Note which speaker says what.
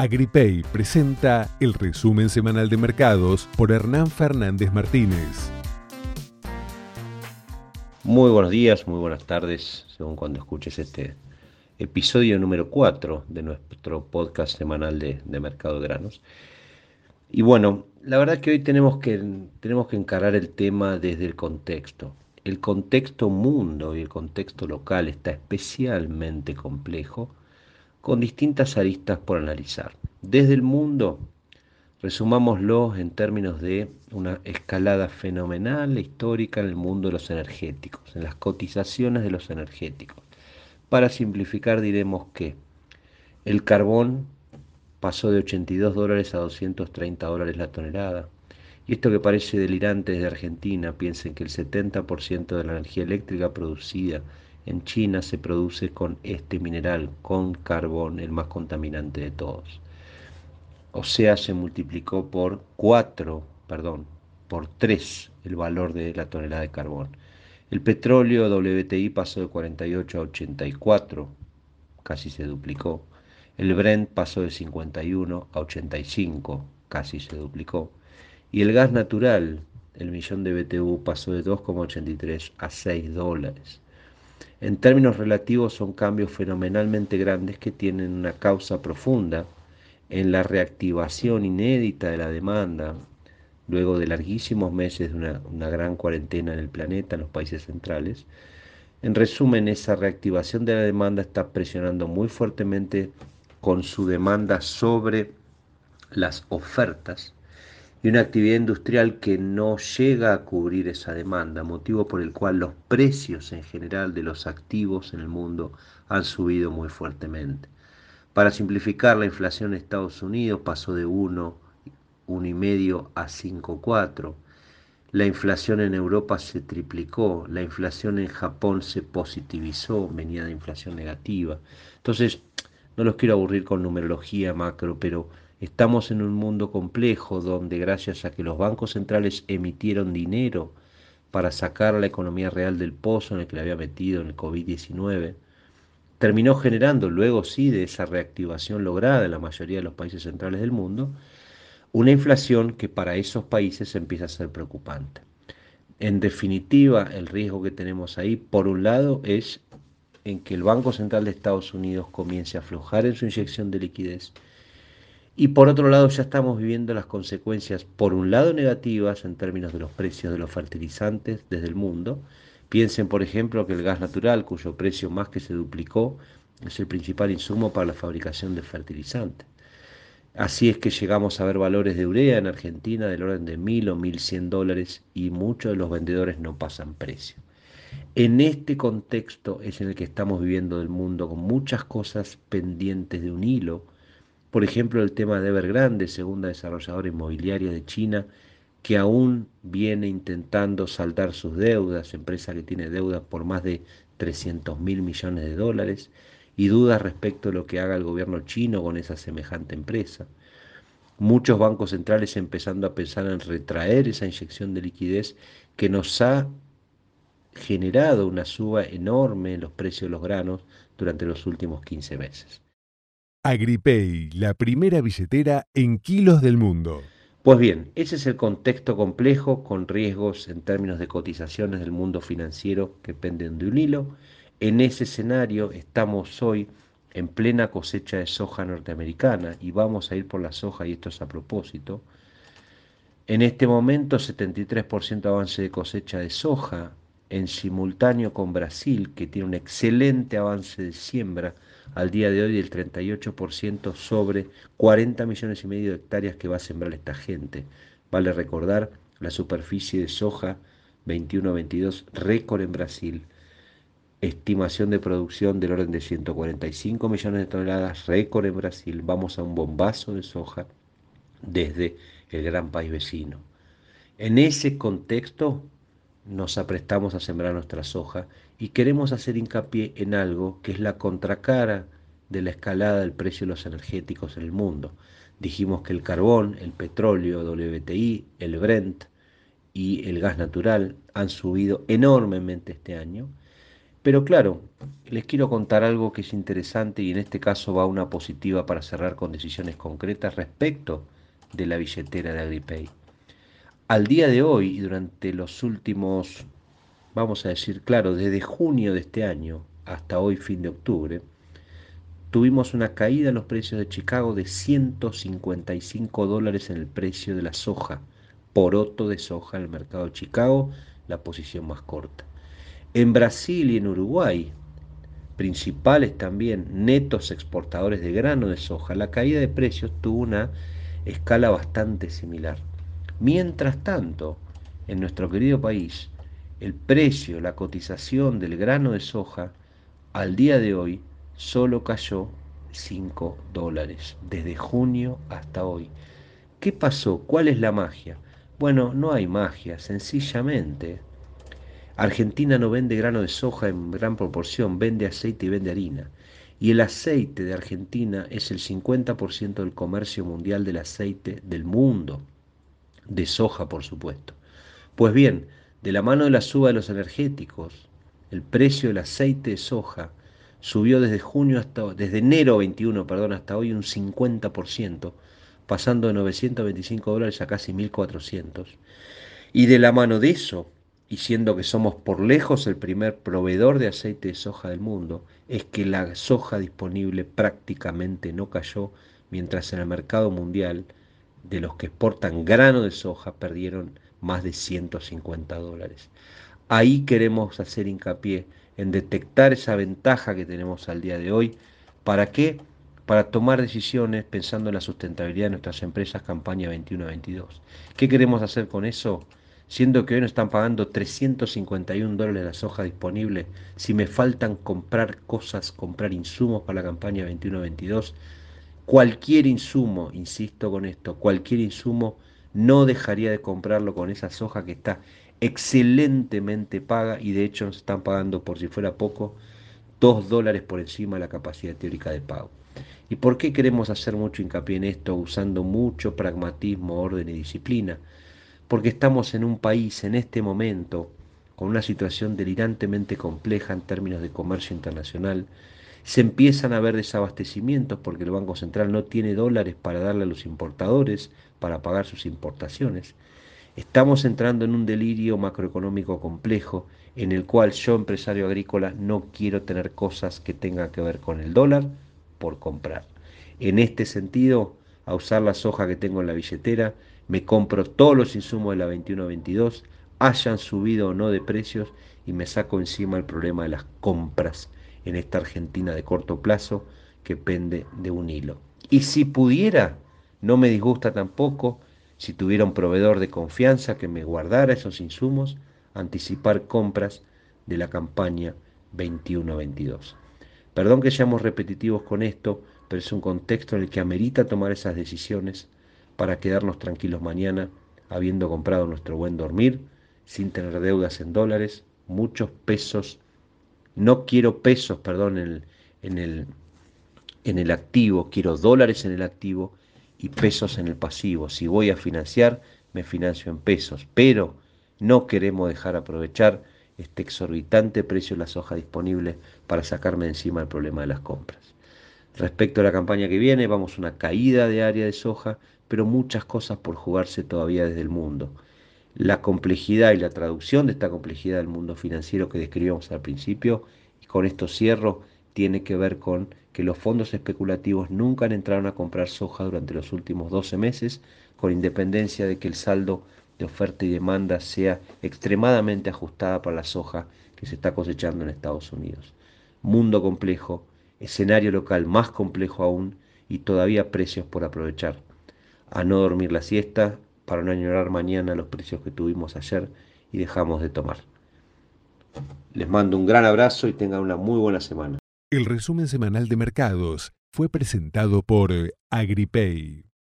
Speaker 1: Agripay presenta el resumen semanal de mercados por Hernán Fernández Martínez.
Speaker 2: Muy buenos días, muy buenas tardes, según cuando escuches este episodio número 4 de nuestro podcast semanal de, mercado de granos. Y bueno, la verdad que hoy tenemos que, tenemos que encarar el tema desde el contexto. El contexto mundo y el contexto local está especialmente complejo con distintas aristas por analizar. Desde el mundo, resumámoslo en términos de una escalada fenomenal histórica en el mundo de los energéticos, en las cotizaciones de los energéticos. Para simplificar diremos que el carbón pasó de 82 dólares a 230 dólares la tonelada. Y esto que parece delirante desde Argentina, piensen que el 70% de la energía eléctrica producida en China se produce con este mineral, con carbón, el más contaminante de todos. O sea, se multiplicó por 4, perdón, por 3 el valor de la tonelada de carbón. El petróleo WTI pasó de 48 a 84, casi se duplicó. El Brent pasó de 51 a 85, casi se duplicó. Y el gas natural, el millón de BTU, pasó de 2,83 a 6 dólares. En términos relativos son cambios fenomenalmente grandes que tienen una causa profunda en la reactivación inédita de la demanda, luego de larguísimos meses de una, gran cuarentena en el planeta, en los países centrales. En resumen, esa reactivación de la demanda está presionando muy fuertemente con su demanda sobre las ofertas y una actividad industrial que no llega a cubrir esa demanda, motivo por el cual los precios en general de los activos en el mundo han subido muy fuertemente. Para simplificar, la inflación en Estados Unidos pasó de 1, 1,5 a 5,4. La inflación en Europa se triplicó, la inflación en Japón se positivizó, venía de inflación negativa. Entonces, no los quiero aburrir con numerología macro, pero Estamos en un mundo complejo donde gracias a que los bancos centrales emitieron dinero para sacar a la economía real del pozo en el que la había metido en el COVID-19, terminó generando, luego sí de esa reactivación lograda en la mayoría de los países centrales del mundo, una inflación que para esos países empieza a ser preocupante. En definitiva, el riesgo que tenemos ahí, por un lado, es en que el Banco Central de Estados Unidos comience a aflojar en su inyección de liquidez y por otro lado ya estamos viviendo las consecuencias, por un lado negativas en términos de los precios de los fertilizantes desde el mundo. Piensen, por ejemplo, que el gas natural, cuyo precio más que se duplicó, es el principal insumo para la fabricación de fertilizantes. Así es que llegamos a ver valores de urea en Argentina del orden de mil o mil cien dólares y muchos de los vendedores no pasan precio. En este contexto es en el que estamos viviendo del mundo con muchas cosas pendientes de un hilo, por ejemplo, el tema de Evergrande, segunda desarrolladora inmobiliaria de China, que aún viene intentando saldar sus deudas, empresa que tiene deudas por más de 300 mil millones de dólares, y dudas respecto a lo que haga el gobierno chino con esa semejante empresa. Muchos bancos centrales empezando a pensar en retraer esa inyección de liquidez que nos ha generado una suba enorme en los precios de los granos durante los últimos 15 meses.
Speaker 1: Agripay, la primera billetera en kilos del mundo.
Speaker 2: Pues bien, ese es el contexto complejo con riesgos en términos de cotizaciones del mundo financiero que penden de un hilo. En ese escenario estamos hoy en plena cosecha de soja norteamericana y vamos a ir por la soja y esto es a propósito. En este momento 73% avance de cosecha de soja en simultáneo con Brasil que tiene un excelente avance de siembra al día de hoy del 38% sobre 40 millones y medio de hectáreas que va a sembrar esta gente. Vale recordar la superficie de soja 21-22, récord en Brasil. Estimación de producción del orden de 145 millones de toneladas, récord en Brasil. Vamos a un bombazo de soja desde el gran país vecino. En ese contexto nos aprestamos a sembrar nuestra soja y queremos hacer hincapié en algo que es la contracara de la escalada del precio de los energéticos en el mundo. Dijimos que el carbón, el petróleo, WTI, el Brent y el gas natural han subido enormemente este año. Pero claro, les quiero contar algo que es interesante y en este caso va una positiva para cerrar con decisiones concretas respecto de la billetera de AgriPay. Al día de hoy y durante los últimos, vamos a decir, claro, desde junio de este año hasta hoy, fin de octubre, tuvimos una caída en los precios de Chicago de 155 dólares en el precio de la soja, poroto de soja en el mercado de Chicago, la posición más corta. En Brasil y en Uruguay, principales también netos exportadores de grano de soja, la caída de precios tuvo una escala bastante similar. Mientras tanto, en nuestro querido país, el precio, la cotización del grano de soja al día de hoy solo cayó 5 dólares, desde junio hasta hoy. ¿Qué pasó? ¿Cuál es la magia? Bueno, no hay magia, sencillamente. Argentina no vende grano de soja en gran proporción, vende aceite y vende harina. Y el aceite de Argentina es el 50% del comercio mundial del aceite del mundo, de soja por supuesto. Pues bien, de la mano de la suba de los energéticos, el precio del aceite de soja subió desde junio hasta desde enero 21, perdón, hasta hoy un 50%, pasando de 925 dólares a casi 1400. Y de la mano de eso, y siendo que somos por lejos el primer proveedor de aceite de soja del mundo, es que la soja disponible prácticamente no cayó, mientras en el mercado mundial de los que exportan grano de soja perdieron más de 150 dólares. Ahí queremos hacer hincapié en detectar esa ventaja que tenemos al día de hoy. ¿Para qué? Para tomar decisiones pensando en la sustentabilidad de nuestras empresas campaña 21-22. ¿Qué queremos hacer con eso? Siendo que hoy nos están pagando 351 dólares la soja disponible, si me faltan comprar cosas, comprar insumos para la campaña 21-22, cualquier insumo, insisto con esto, cualquier insumo no dejaría de comprarlo con esa soja que está excelentemente paga y de hecho nos están pagando por si fuera poco dos dólares por encima de la capacidad teórica de pago. ¿Y por qué queremos hacer mucho hincapié en esto usando mucho pragmatismo, orden y disciplina? Porque estamos en un país en este momento con una situación delirantemente compleja en términos de comercio internacional. Se empiezan a ver desabastecimientos porque el Banco Central no tiene dólares para darle a los importadores para pagar sus importaciones. Estamos entrando en un delirio macroeconómico complejo en el cual yo, empresario agrícola, no quiero tener cosas que tengan que ver con el dólar por comprar. En este sentido, a usar la soja que tengo en la billetera, me compro todos los insumos de la 21-22, hayan subido o no de precios, y me saco encima el problema de las compras en esta Argentina de corto plazo que pende de un hilo. Y si pudiera, no me disgusta tampoco si tuviera un proveedor de confianza que me guardara esos insumos, anticipar compras de la campaña 21-22. Perdón que seamos repetitivos con esto, pero es un contexto en el que amerita tomar esas decisiones para quedarnos tranquilos mañana, habiendo comprado nuestro buen dormir, sin tener deudas en dólares, muchos pesos, no quiero pesos, perdón, en el, en el, en el activo, quiero dólares en el activo y pesos en el pasivo. Si voy a financiar, me financio en pesos, pero no queremos dejar aprovechar este exorbitante precio de la soja disponible para sacarme encima el problema de las compras. Respecto a la campaña que viene, vamos a una caída de área de soja, pero muchas cosas por jugarse todavía desde el mundo. La complejidad y la traducción de esta complejidad del mundo financiero que describíamos al principio, y con esto cierro, tiene que ver con que los fondos especulativos nunca han entrado a comprar soja durante los últimos 12 meses, con independencia de que el saldo de oferta y demanda sea extremadamente ajustada para la soja que se está cosechando en Estados Unidos. Mundo complejo, escenario local más complejo aún y todavía precios por aprovechar. A no dormir la siesta para no añorar mañana los precios que tuvimos ayer y dejamos de tomar. Les mando un gran abrazo y tengan una muy buena semana.
Speaker 1: El resumen semanal de mercados fue presentado por AgriPay.